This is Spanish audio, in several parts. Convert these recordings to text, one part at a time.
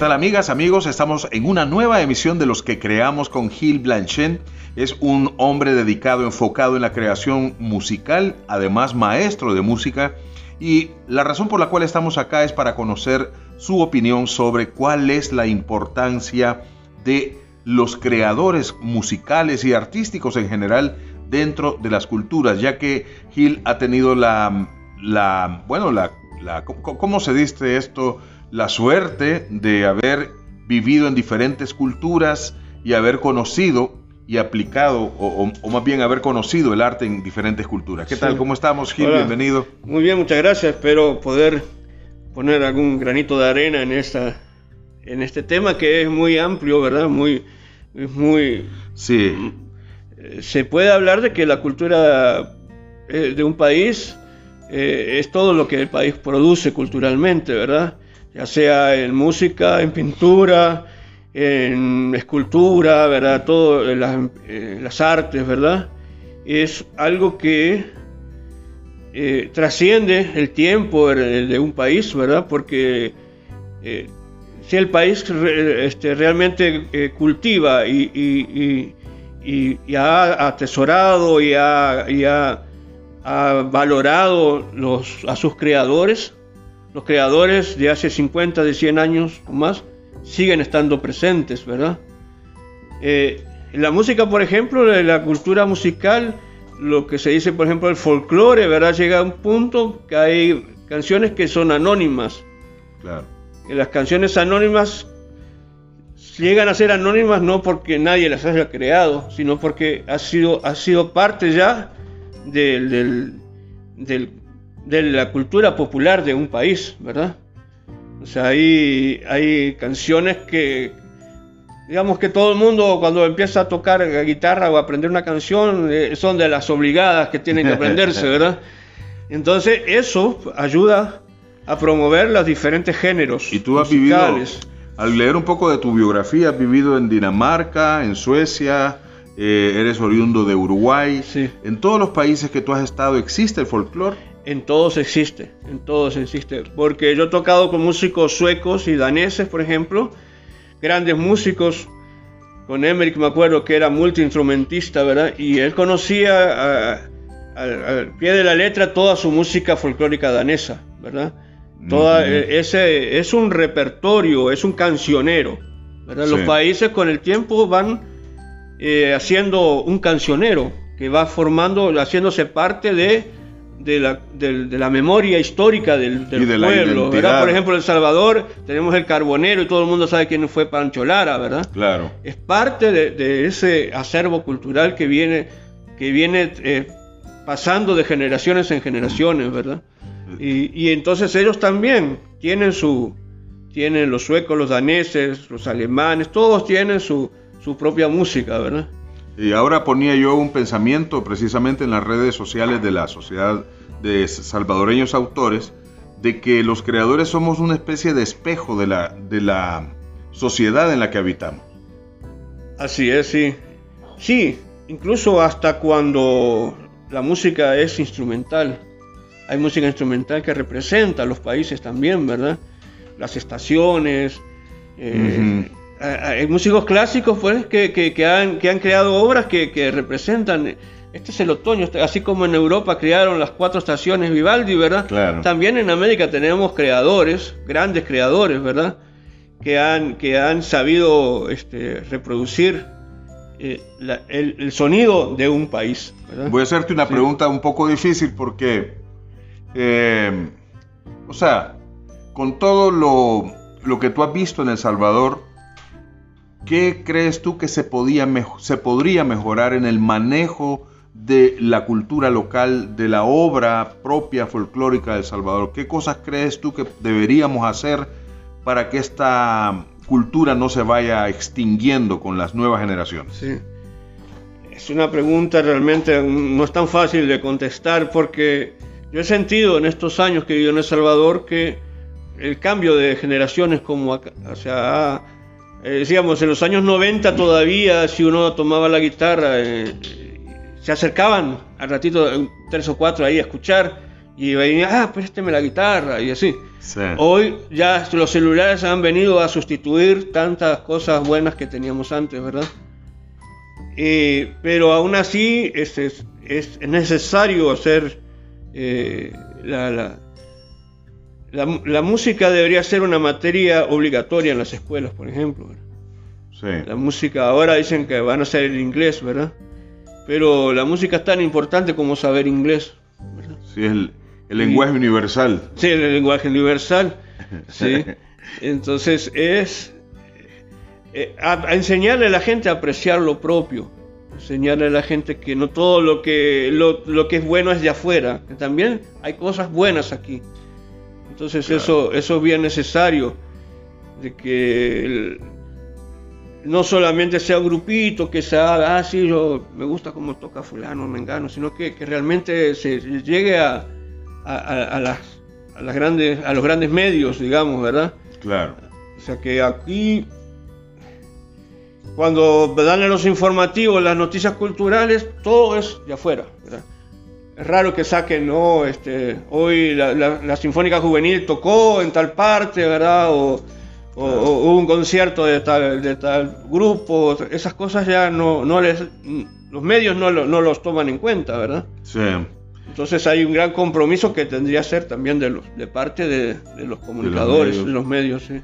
tal amigas, amigos? Estamos en una nueva emisión de Los que creamos con Gil Blanchet. Es un hombre dedicado, enfocado en la creación musical, además maestro de música. Y la razón por la cual estamos acá es para conocer su opinión sobre cuál es la importancia de los creadores musicales y artísticos en general dentro de las culturas, ya que Gil ha tenido la, la bueno, la, la, ¿cómo se dice esto? La suerte de haber vivido en diferentes culturas y haber conocido y aplicado, o, más bien haber conocido el arte en diferentes culturas. ¿Qué tal? ¿Cómo estamos, Gil? Bienvenido. Muy bien, muchas gracias. Espero poder poner algún granito de arena en, esta, en este tema que es muy amplio, ¿verdad? Muy, muy... Sí se puede hablar de que la cultura eh, de un país eh, es todo lo que el país produce culturalmente, ¿verdad? Ya sea en música, en pintura, en escultura, ¿verdad? Todo, las, eh, las artes, ¿verdad? Es algo que trasciende el tiempo de un país, ¿verdad? Porque si el país este, realmente cultiva y y, ha atesorado y ha, valorado los, a sus creadores, los creadores de hace 50, de 100 años o más, siguen estando presentes, ¿verdad? Eh, la música, por ejemplo, la cultura musical, lo que se dice, por ejemplo, el folclore, ¿verdad? Llega a un punto que hay canciones que son anónimas. Claro. Las canciones anónimas llegan a ser anónimas no porque nadie las haya creado, sino porque ha sido, ha sido parte ya de la cultura popular de un país, ¿verdad? O sea, hay, hay canciones que, digamos que todo el mundo cuando empieza a tocar guitarra o a aprender una canción eh, son de las obligadas que tienen que aprenderse, ¿verdad? Entonces eso ayuda a promover los diferentes géneros. Y tú has musicales. Al leer un poco de tu biografía, has vivido en Dinamarca, en Suecia, eh, eres oriundo de Uruguay. Sí. ¿En todos los países que tú has estado existe el folclore? En todos existe, en todos existe. Porque yo he tocado con músicos suecos y daneses, por ejemplo, grandes músicos. Con Emmerich me acuerdo que era multiinstrumentista, ¿verdad? Y él conocía al pie de la letra toda su música folclórica danesa, ¿verdad? Toda, e, ese es un repertorio, es un cancionero. Los países con el tiempo van eh, haciendo un cancionero que va formando, haciéndose parte de, de, la, de, la, memoria histórica del, pueblo. Por ejemplo, en El Salvador tenemos el carbonero y todo el mundo sabe quién fue Pancho Lara, ¿verdad? Claro. Es parte de, ese acervo cultural que viene, que viene eh, pasando de generaciones en generaciones, ¿verdad? Y, entonces ellos también tienen su, tienen los suecos, los daneses, los alemanes, todos tienen su, su propia música, ¿verdad? Y ahora ponía yo un pensamiento precisamente en las redes sociales de la Sociedad de Salvadoreños Autores, de que los creadores somos una especie de espejo de la, de la sociedad en la que habitamos. Así es, sí. Sí, incluso hasta cuando la música es instrumental hay música instrumental que representa a los países también, ¿verdad? Las estaciones. Eh, hay músicos clásicos pues, que, que, han, que han creado obras que, que, representan. Este es el otoño, este, así como en Europa crearon las cuatro estaciones Vivaldi, ¿verdad? Claro. También en América tenemos creadores, grandes creadores, ¿verdad? Que han, que han sabido este, reproducir eh, el, el, sonido de un país. ¿verdad? Voy a hacerte una pregunta un poco difícil porque eh, o sea, con todo lo, lo, que tú has visto en El Salvador, ¿qué crees tú que se, podía se podría mejorar en el manejo de la cultura local, de la obra propia folclórica de El Salvador? ¿Qué cosas crees tú que deberíamos hacer para que esta cultura no se vaya extinguiendo con las nuevas generaciones? Sí. Es una pregunta realmente no es tan fácil de contestar porque yo he sentido en estos años que he vivido en El Salvador que el cambio de generaciones, como, sea, eh, decíamos, en los años 90 todavía, si uno tomaba la guitarra, eh, se acercaban al ratito, tres o cuatro ahí a escuchar, y venía, ah, présteme la guitarra y así. Hoy ya los celulares han venido a sustituir tantas cosas buenas que teníamos antes, ¿verdad? Eh, pero aún así es, es, necesario hacer eh, la, la, música debería ser una materia obligatoria en las escuelas, por ejemplo. La música ahora dicen que van a ser el inglés, ¿verdad? Pero la música es tan importante como saber inglés. ¿verdad? Sí, el, el lenguaje universal. Sí, el lenguaje universal. Sí. Entonces es eh, a, enseñarle a la gente a apreciar lo propio, enseñarle a la gente que no todo lo que, lo, que es bueno es de afuera, que también hay cosas buenas aquí. Entonces eso, eso es bien necesario, de que no solamente sea un grupito que se haga, ah, sí, yo me gusta cómo toca fulano, mengano, sino que, que realmente se llegue a, a, las, a, las grandes, a los grandes medios, digamos, ¿verdad? Claro. O sea que aquí, cuando dan los informativos, las noticias culturales, todo es de afuera, ¿verdad? Es raro que saquen, no, este, hoy la, Sinfónica Juvenil tocó en tal parte, ¿verdad? O, hubo un concierto de tal, de tal grupo, esas cosas ya no, no les, los medios no, no los toman en cuenta, ¿verdad? Sí. Entonces hay un gran compromiso que tendría que ser también de, los, de parte de, los comunicadores, de los medios. sí.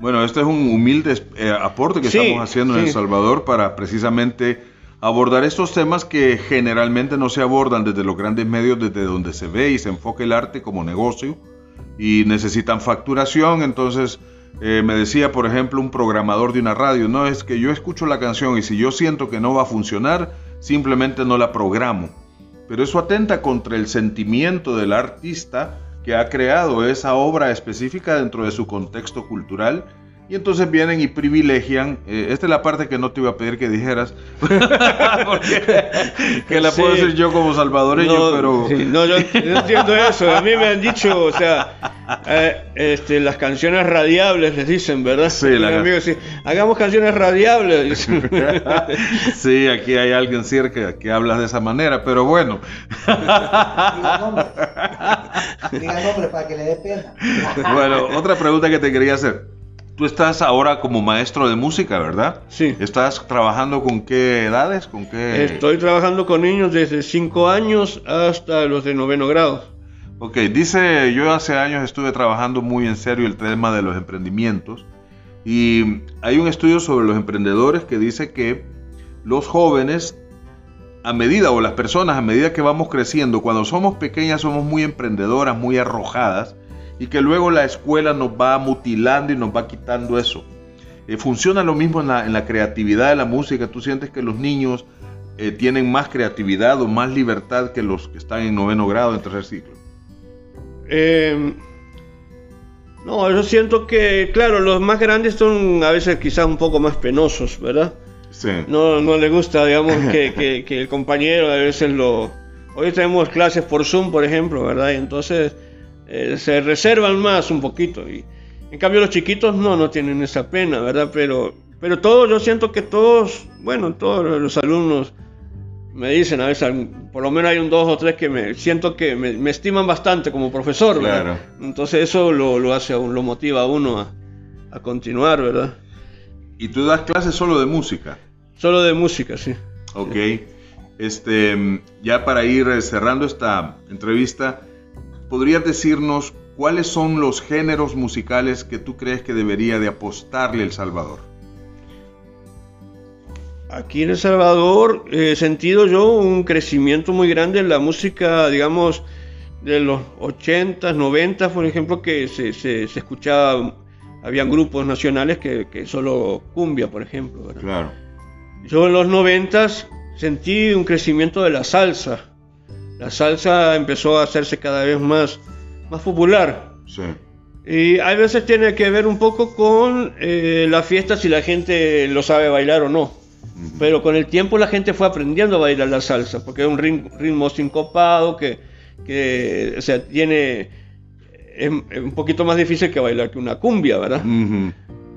Bueno, este es un humilde eh, aporte que estamos haciendo en El Salvador para precisamente abordar estos temas que generalmente no se abordan desde los grandes medios, desde donde se ve y se enfoca el arte como negocio y necesitan facturación. Entonces, eh, me decía, por ejemplo, un programador de una radio, no es que yo escucho la canción y si yo siento que no va a funcionar, simplemente no la programo pero eso atenta contra el sentimiento del artista que ha creado esa obra específica dentro de su contexto cultural y entonces vienen y privilegian, eh, esta es la parte que no te iba a pedir que dijeras, que la puedo decir yo como salvadoreño, pero... no, yo, entiendo eso, a mí me han dicho, o sea, eh, este, las canciones radiables les dicen, ¿verdad? Sí, la... hagamos canciones radiables. sí, aquí hay alguien cerca que habla de esa manera, pero bueno. Diga nombre. Diga nombre para que le dé pena. bueno, otra pregunta que te quería hacer. Tú estás ahora como maestro de música, ¿verdad? Sí. ¿Estás trabajando con qué edades? ¿Con qué? Estoy trabajando con niños desde 5 años hasta los de noveno grado. Ok, dice, yo hace años estuve trabajando muy en serio el tema de los emprendimientos y hay un estudio sobre los emprendedores que dice que los jóvenes a medida o las personas a medida que vamos creciendo, cuando somos pequeñas somos muy emprendedoras, muy arrojadas y que luego la escuela nos va mutilando y nos va quitando eso. Eh, funciona lo mismo en la, creatividad de la música. ¿Tú sientes que los niños eh, tienen más creatividad o más libertad que los que están en noveno grado, en tercer ciclo? Em, no, yo siento que, claro, los más grandes son a veces quizás un poco más penosos, ¿verdad? Sí. No, no le gusta, digamos, que, que el compañero a veces lo... Hoy tenemos clases por Zoom, por ejemplo, ¿verdad? Y entonces eh, se reservan más un poquito. Y, en cambio los chiquitos no, no tienen esa pena, ¿verdad? Pero, pero todos, yo siento que todos, bueno, todos los alumnos me dicen a veces, por lo menos hay un dos o tres que me siento que me, estiman bastante como profesor, ¿verdad? Entonces eso lo, lo hace, lo motiva a uno a, a, continuar, ¿verdad? ¿Y tú das clases solo de música? Solo de música, sí. Ok. Este, ya para ir cerrando esta entrevista, ¿podrías decirnos cuáles son los géneros musicales que tú crees que debería de apostarle El Salvador? Aquí en El Salvador he sentido yo un crecimiento muy grande en la música, digamos, de los 80s, 90 por ejemplo, que se, se, escuchaba, habían grupos nacionales que, que, solo cumbia, por ejemplo. Claro. Yo en los 90 sentí un crecimiento de la salsa, la salsa empezó a hacerse cada vez más, más popular. Sí. Y a veces tiene que ver un poco con eh, la fiesta si la gente lo sabe bailar o no. Pero con el tiempo la gente fue aprendiendo a bailar la salsa, porque es un ritmo, sincopado que, que o sea, tiene es, un poquito más difícil que bailar que una cumbia, ¿verdad?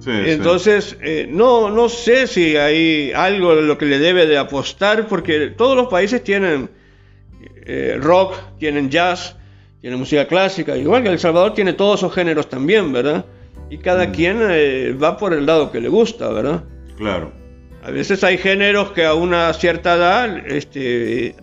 sí, Entonces, eh, no, no sé si hay algo de lo que le debe de apostar, porque todos los países tienen eh, rock, tienen jazz, tiene música clásica, igual que El Salvador tiene todos esos géneros también, ¿verdad? Y cada mm. quien eh, va por el lado que le gusta, ¿verdad? Claro. A veces hay géneros que a una cierta edad este,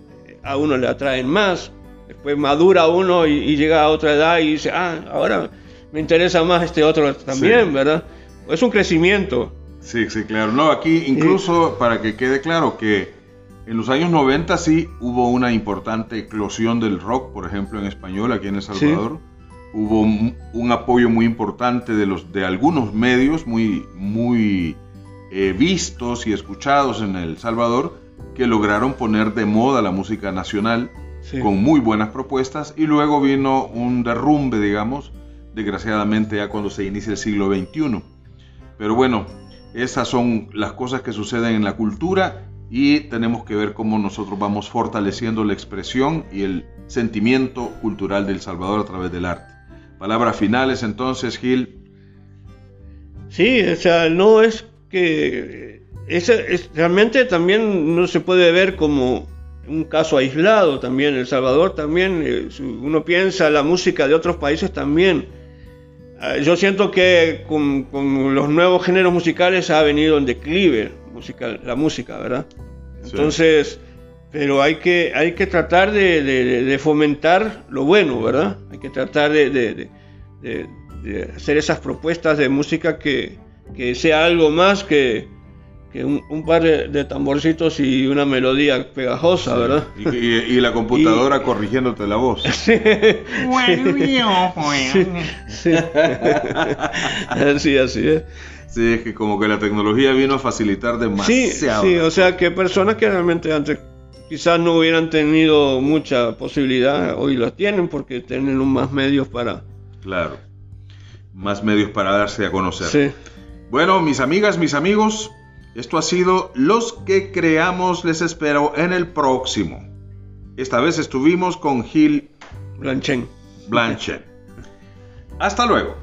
a uno le atraen más. Después madura uno y, llega a otra edad y dice, ah, ahora me interesa más este otro también, ¿verdad? Es un crecimiento. Sí, sí, claro. No, aquí incluso para que quede claro que en los años 90 sí hubo una importante eclosión del rock, por ejemplo, en español aquí en El Salvador. Hubo un, apoyo muy importante de, los, de algunos medios muy, muy eh, vistos y escuchados en El Salvador que lograron poner de moda la música nacional con muy buenas propuestas y luego vino un derrumbe, digamos, desgraciadamente ya cuando se inicia el siglo XXI. Pero bueno, esas son las cosas que suceden en la cultura y tenemos que ver cómo nosotros vamos fortaleciendo la expresión y el sentimiento cultural del Salvador a través del arte. Palabras finales entonces, Gil. Sí, o sea, no es que es, realmente también no se puede ver como un caso aislado también. El Salvador también, eh, uno piensa la música de otros países también. Ah, yo siento que con, con los nuevos géneros musicales ha venido en declive la música, ¿verdad? Entonces, pero hay que, hay que tratar de, fomentar lo bueno, ¿verdad? Hay que tratar de, hacer esas propuestas de música que, sea algo más que, un, par de, tamborcitos y una melodía pegajosa, ¿verdad? Y, la computadora corrigiéndote la voz. Sí. sí. así, así es. Sí, es que como que la tecnología vino a facilitar demasiado. Sí, sí, o sea que personas que realmente antes quizás no hubieran tenido mucha posibilidad, hoy las tienen porque tienen más medios para... Claro, más medios para darse a conocer. Sí. Bueno, mis amigas, mis amigos, esto ha sido Los que creamos, les espero en el próximo. Esta vez estuvimos con Gil Blanchen. Blanchen. Hasta luego.